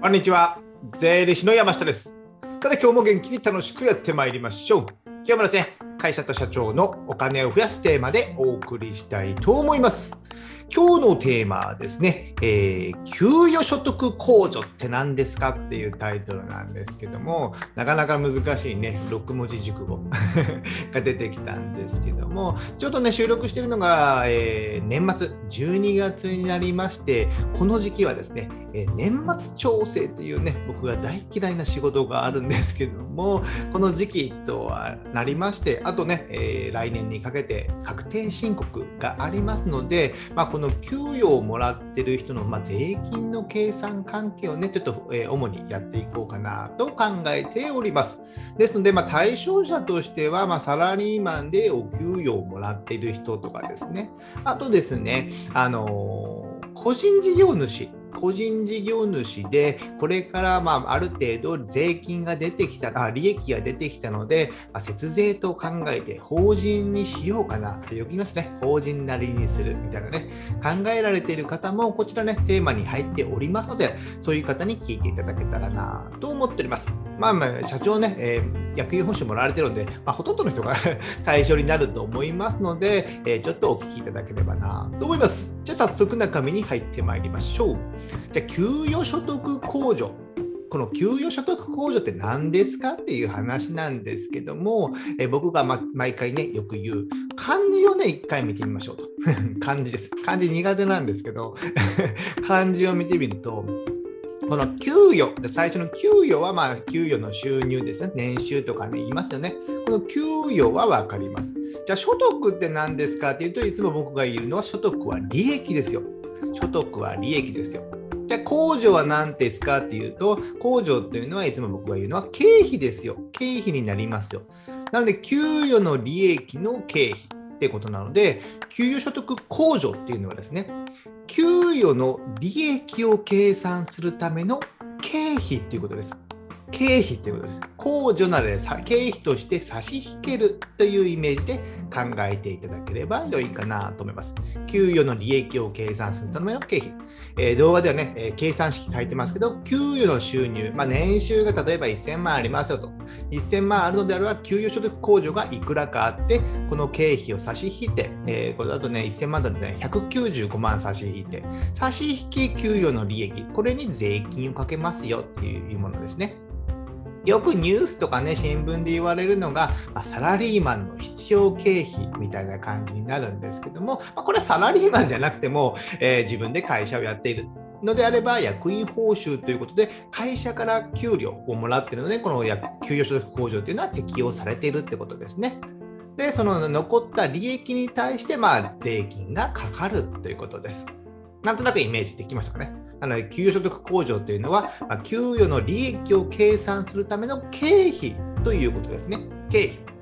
こんにちは。税理士の山下です。さて、今日も元気に楽しくやってまいりましょう。今日もですね、会社と社長のお金を増やすテーマでお送りしたいと思います。今日のテーマはですね、えー給与所得控除って何ですかっていうタイトルなんですけども、なかなか難しいね、6文字熟語 が出てきたんですけども、ちょっとね、収録しているのが、えー年末、12月になりまして、この時期はですね、えー年末調整というね、僕が大嫌いな仕事があるんですけども、この時期とはなりまして、あとね、え来年にかけて確定申告がありますので、まあ、この給与をもらってる人の、まあ、税金の計算関係をね、ちょっと、えー主にやっていこうかなと考えております。ですので、まあ、対象者としては、まあ、サラリーマンでお給与をもらってる人とかですね、あとですね、あのー個人事業主、個人事業主で、これからまあある程度税金が出てきた、あ利益が出てきたので、まあ節税と考えて法人にしようかなってよく言いますね。法人なりにするみたいなね、考えられている方もこちらね、テーマに入っておりますので、そういう方に聞いていただけたらなと思っております。まあまあ、社長ね、えー役員報酬もらわれてるので、まあ、ほとんどの人が 対象になると思いますので、えーちょっとお聞きいただければなと思います。じゃあ早速中身に入ってまいりましょう。じゃあ、給与所得控除。この給与所得控除って何ですかっていう話なんですけども、え僕が、ま、毎回ね、よく言う漢字をね、一回見てみましょうと。漢字です。漢字苦手なんですけど、漢字を見てみると、この給与、最初の給与はまあ給与の収入ですね。年収とかね、言いますよね。この給与は分かります。じゃあ所得って何ですかっていうといつも僕が言うのは所得は利益ですよ。所得は利益ですよ。じゃあ控除は何ですかっていうと控除っていうのはいつも僕が言うのは経費ですよ。経費になりますよ。なので給与の利益の経費ってことなので給与所得控除っていうのはですね給与の利益を計算するための経費っていうことです。経費ということです。控除なので経費として差し引けるというイメージで考えていただければ良いかなと思います。給与の利益を計算するための経費。えー動画ではね、えー計算式書いてますけど、給与の収入、まあ、年収が例えば1000万ありますよと。1000万あるのであれば、給与所得控除がいくらかあって、この経費を差し引いて、えーこれだとね、1000万だとね、195万差し引いて、差し引き給与の利益、これに税金をかけますよっていうものですね。よくニュースとかね、新聞で言われるのが、まあサラリーマンの必要経費みたいな感じになるんですけども、まあこれはサラリーマンじゃなくても、えー自分で会社をやっているのであれば、役員報酬ということで、会社から給料をもらっているので、この給与所得控除というのは適用されているってことですね。で、その残った利益に対して、まあ、税金がかかるということです。なんとなくイメージできましたかね？なので、給与所得控除というのは、まあ給与の利益を計算するための経費ということですね。経費。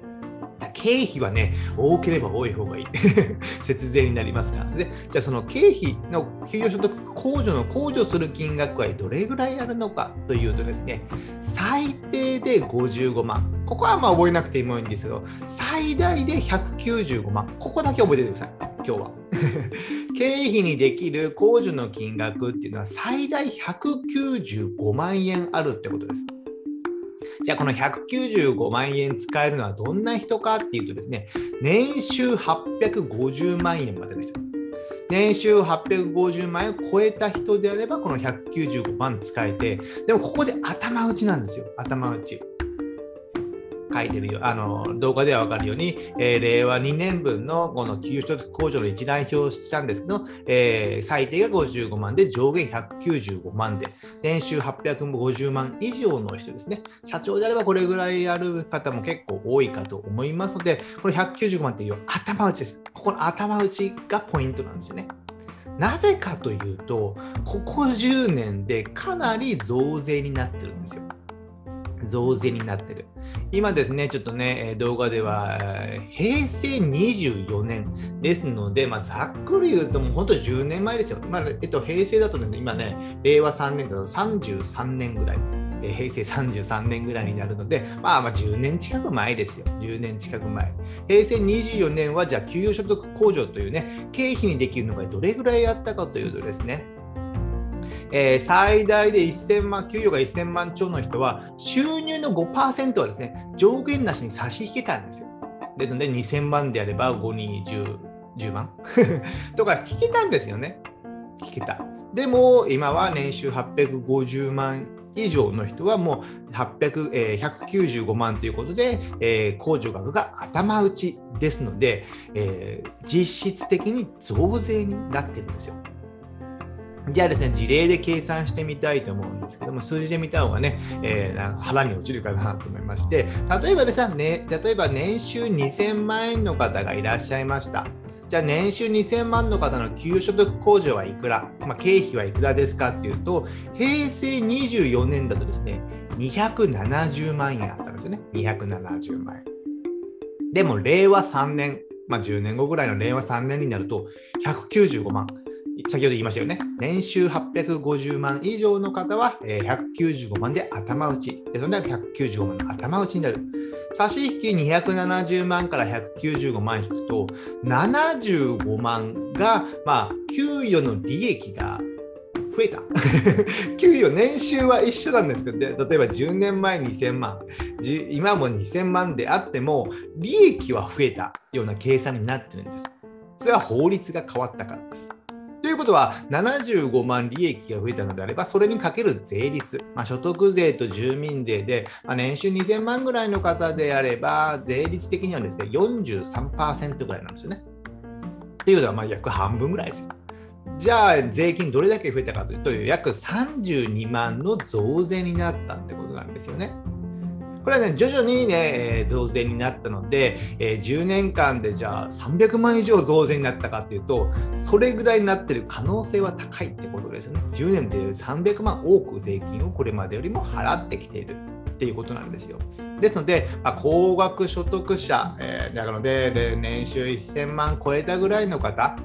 経費はね、多ければ多い方がいい。節税になりますから。で、じゃあその経費の給与所得控除の控除する金額はどれぐらいあるのかというとですね、最低で55万。ここはまあ覚えなくてもいいんですけど、最大で195万。ここだけ覚えててください。今日は。経費にできる控除の金額っていうのは最大195万円あるってことです。じゃあこの195万円使えるのはどんな人かっていうとですね、年収850万円までの人です。年収850万円を超えた人であればこの195万使えて、でもここで頭打ちなんですよ、頭打ち。書いてるよあの動画では分かるように、えー令和2年分のこの給与所得控除の一覧表をしたんですけど、えー最低が55万で上限195万で、年収850万以上の人ですね。社長であればこれぐらいある方も結構多いかと思いますので、これ195万っていう頭打ちです。ここの頭打ちがポイントなんですよね。なぜかというと、ここ10年でかなり増税になってるんですよ。増税になってる。今ですね、ちょっとね、動画では、平成24年ですので、まあ、ざっくり言うと、もう本当10年前ですよ。まあえっと、平成だとね、今ね、令和3年だと33年ぐらい。平成33年ぐらいになるので、まあまあ10年近く前ですよ。10年近く前。平成24年は、じゃあ、給与所得控除というね、経費にできるのがどれぐらいあったかというとですね、えー、最大で1000万、給与が1000万超の人は、収入の5%はですね、上限なしに差し引けたんですよ。ですので、2000万であれば5人10、10 万とか引けたんですよね。引けた。でも、今は年収850万以上の人はもう800、えー、195万ということで、えー、控除額が頭打ちですので、えー、実質的に増税になってるんですよ。じゃあですね、事例で計算してみたいと思うんですけども、数字で見た方がね、えー、腹に落ちるかなと思いまして、例えばですね、例えば年収2000万円の方がいらっしゃいました。じゃあ年収2000万の方の給所得控除はいくら、まあ、経費はいくらですかっていうと、平成24年だとですね、270万円あったんですよね。270万円。でも令和3年、まあ、10年後ぐらいの令和3年になると195万。先ほど言いましたよね。年収850万以上の方は195万で頭打ち。それでは195万の頭打ちになる。差し引き270万から195万引くと、75万が、まあ、給与の利益が増えた。給与、年収は一緒なんですけど、例えば10年前2000万、今も2000万であっても、利益は増えたような計算になってるんです。それは法律が変わったからです。ということは、75万利益が増えたのであれば、それにかける税率、まあ、所得税と住民税で、まあ、年収2000万ぐらいの方であれば、税率的にはですね、43%ぐらいなんですよね。ということは、ま約半分ぐらいですよ。じゃあ、税金どれだけ増えたかというと、約32万の増税になったってことなんですよね。これはね、徐々にね、増税になったので、え、10年間でじゃあ300万以上増税になったかというと、それぐらいになってる可能性は高いってことですよね。10年で300万多く税金をこれまでよりも払ってきているっていうことなんですよ。ですので、まあ、高額所得者、えー、なので、年収1000万超えたぐらいの方、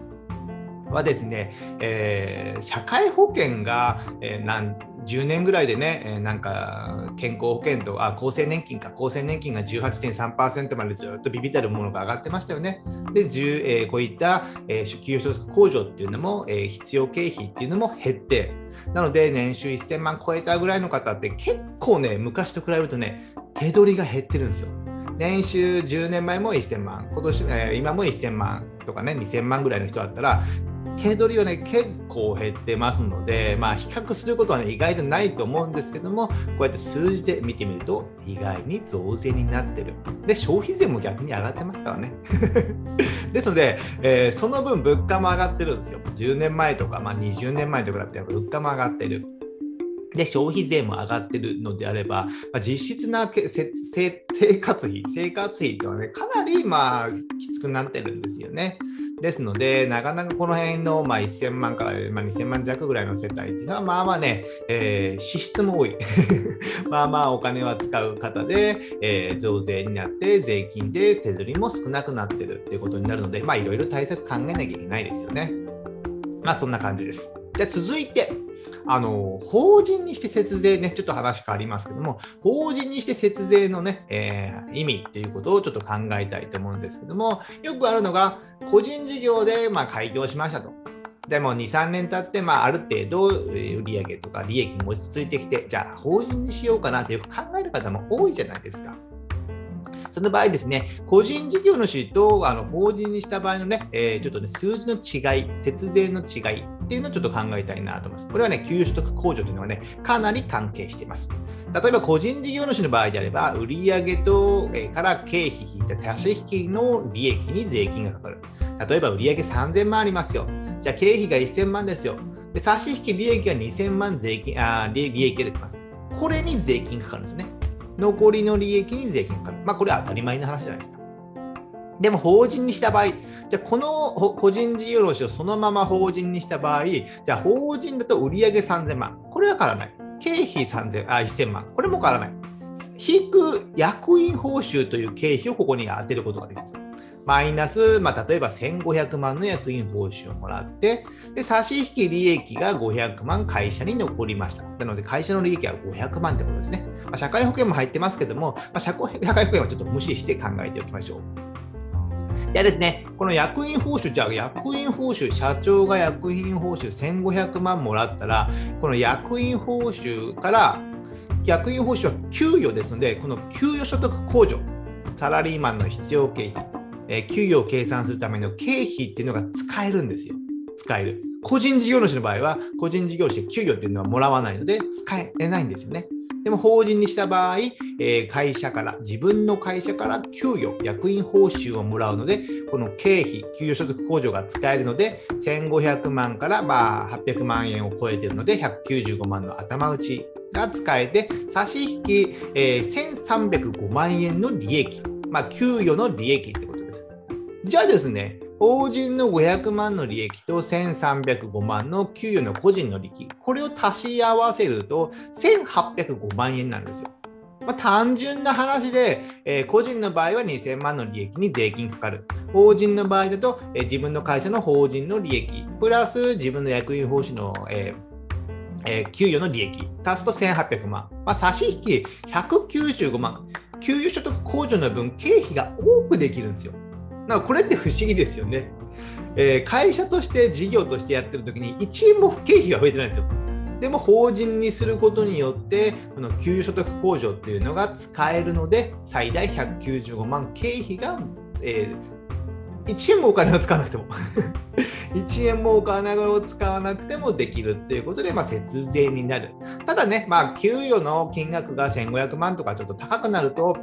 はですね、えー、社会保険が、えー、なん10年ぐらいでね、え、なんか健康保険とあ厚生年金か厚生年金が18.3%までずっとビビたるものが上がってましたよね。で、え、こういった、えー、給与所得控除っていうのも、え、必要経費っていうのも減ってなので年収1000万超えたぐらいの方って結構ね昔と比べるとね手取りが減ってるんですよ。年収10年前も1000万、今年、え、今も1000万とかね、2000万ぐらいの人だったら、毛取りはね、結構減ってますので、まあ、比較することはね、意外とないと思うんですけども、こうやって数字で見てみると、意外に増税になってる。で、消費税も逆に上がってますからね。ですので、えー、その分、物価も上がってるんですよ。10年前とか、まあ、20年前と比べて、物価も上がってる。で、消費税も上がってるのであれば、まあ、実質な生活費、生活費というのはね、かなりまあきつくなってるんですよね。ですので、なかなかこの辺の、まあ、1000万から、まあ、2000万弱ぐらいの世帯っていうのは、まあまあね、えー、支出も多い。まあまあお金は使う方で、えー、増税になって、税金で手取りも少なくなってるっていうことになるので、まあいろいろ対策考えなきゃいけないですよね。まあそんな感じです。じゃあ続いて、あの法人にして節税ね、ちょっと話変わりますけども、法人にして節税のね、えー、意味っていうことをちょっと考えたいと思うんですけども、よくあるのが、個人事業でま開業しましたと。でも2、3年経って、まあ、ある程度売上とか利益も落ち着いてきて、じゃあ法人にしようかなってよく考える方も多いじゃないですか。その場合ですね、個人事業主とあの法人にした場合のね、えー、ちょっとね、数字の違い、節税の違いっていうのをちょっと考えたいなと思います。これはね、給与所得控除というのはね、かなり関係しています。例えば個人事業主の場合であれば、売上と、え、から経費引いた差し引きの利益に税金がかかる。例えば売上3000万ありますよ。じゃあ経費が1000万ですよ。で差し引き利益が2000万税金あ利益が出てます。これに税金かかるんですね。残りの利益に税金かかる。まあ、これは当たり前の話じゃないですか。でも法人にした場合、じゃこの個人事業主をそのまま法人にした場合、じゃあ法人だと売上3000万。これは変わらない。経費3000あ1000万。これも変わらない。引く役員報酬という経費をここに当てることができます。マイナス、まあ、例えば1500万の役員報酬をもらって、で、差し引き利益が500万会社に残りました。なので、会社の利益は500万ってことですね。まあ、社会保険も入ってますけども、まあ、社会保険はちょっと無視して考えておきましょう。ではですね、この役員報酬、じゃあ役員報酬、社長が役員報酬1500万もらったら、この役員報酬から役員報酬は給与ですので、この給与所得控除、サラリーマンの必要経費、え、給与を計算するための経費っていうのが使えるんですよ。使える。個人事業主の場合は、個人事業主で給与っていうのはもらわないので、使えないんですよね。でも法人にした場合、え、会社から、自分の会社から給与、役員報酬をもらうので、この経費、給与所得控除が使えるので、1500万からまあ800万円を超えているので、195万の頭打ちが使えて、差し引き、えー、1305万円の利益、まあ、給与の利益ってことです。じゃあですね、法人の500万の利益と1305万の給与の個人の利益、これを足し合わせると1805万円なんですよ。まあ、単純な話で、えー、個人の場合は2000万の利益に税金かかる。法人の場合だと、えー、自分の会社の法人の利益、プラス自分の役員報酬の、えーえー、給与の利益、足すと1800万。まあ、差し引き195万。給与所得控除の分、経費が多くできるんですよ。なんかこれって不思議ですよね。えー、会社として事業としてやってる時に1円も経費が増えてないんですよ。でも法人にすることによってこの給与所得控除っていうのが使えるので最大195万経費が、えー、1円もお金を使わなくても 1円もお金を使わなくてもできるっていうことで、まあ、節税になる。ただね、まあ、給与の金額が1500万とかちょっと高くなると、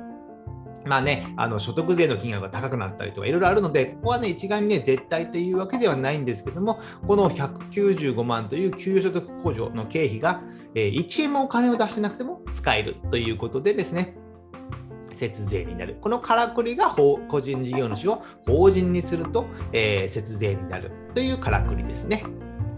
まあね、あの所得税の金額が高くなったりとかいろいろあるので、ここはね、一概にね、絶対というわけではないんですけども、この195万という給与所得控除の経費が、えー、1円もお金を出してなくても使えるということでですね、節税になる。このからくりが個人事業主を法人にすると、えー、節税になるというからくりですね。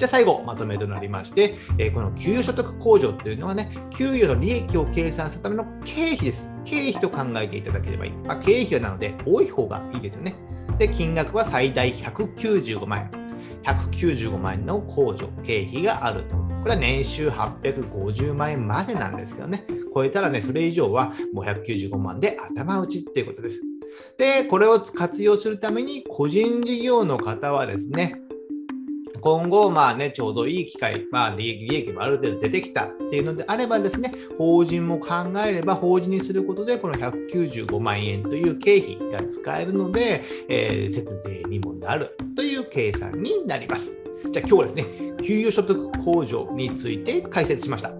じゃあ最後、まとめとなりまして、えー、この給与所得控除っていうのはね、給与の利益を計算するための経費です。経費と考えていただければいい。まあ、経費なので多い方がいいですよね。で、金額は最大195万円。195万円の控除、経費があると。これは年収850万円までなんですけどね。超えたらね、それ以上はもう195万で頭打ちっていうことです。で、これを活用するために個人事業の方はですね、今後、まあね、ちょうどいい機会、まあ利益、もある程度出てきたっていうのであればですね、法人も考えれば、法人にすることで、この195万円という経費が使えるので、えー、節税にもなるという計算になります。じゃあ今日はですね、給与所得控除について解説しました。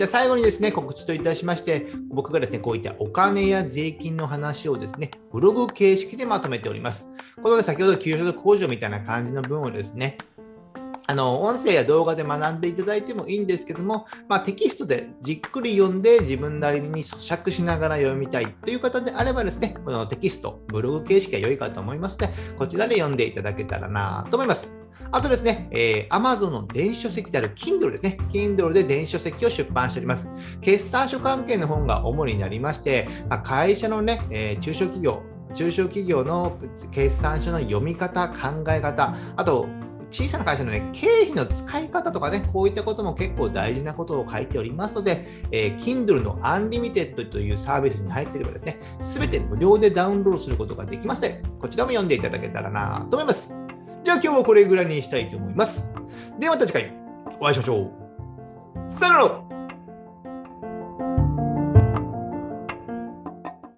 じゃあ最後にですね、告知といたしまして、僕がですね、こういったお金や税金の話をですね、ブログ形式でまとめております。この、先ほど給与所得控除みたいな感じの文をですね、あの音声や動画で学んでいただいてもいいんですけども、まあ、テキストでじっくり読んで自分なりに咀嚼しながら読みたいという方であればですね、このテキスト、ブログ形式が良いかと思いますので、こちらで読んでいただけたらなと思います。あとですね、えー、Amazon の電子書籍である Kindle ですね。Kindle で電子書籍を出版しております。決算書関係の本が主になりまして、まあ、会社のね、えー、中小企業、中小企業の決算書の読み方、考え方、あと小さな会社の、ね、経費の使い方とかね、こういったことも結構大事なことを書いておりますので、えー、Kindle の Unlimited というサービスに入っていればですね、すべて無料でダウンロードすることができまして、こちらも読んでいただけたらなと思います。じゃあ今日はこれぐらいにしたいと思います。ではまた次回お会いしましょう。さよなら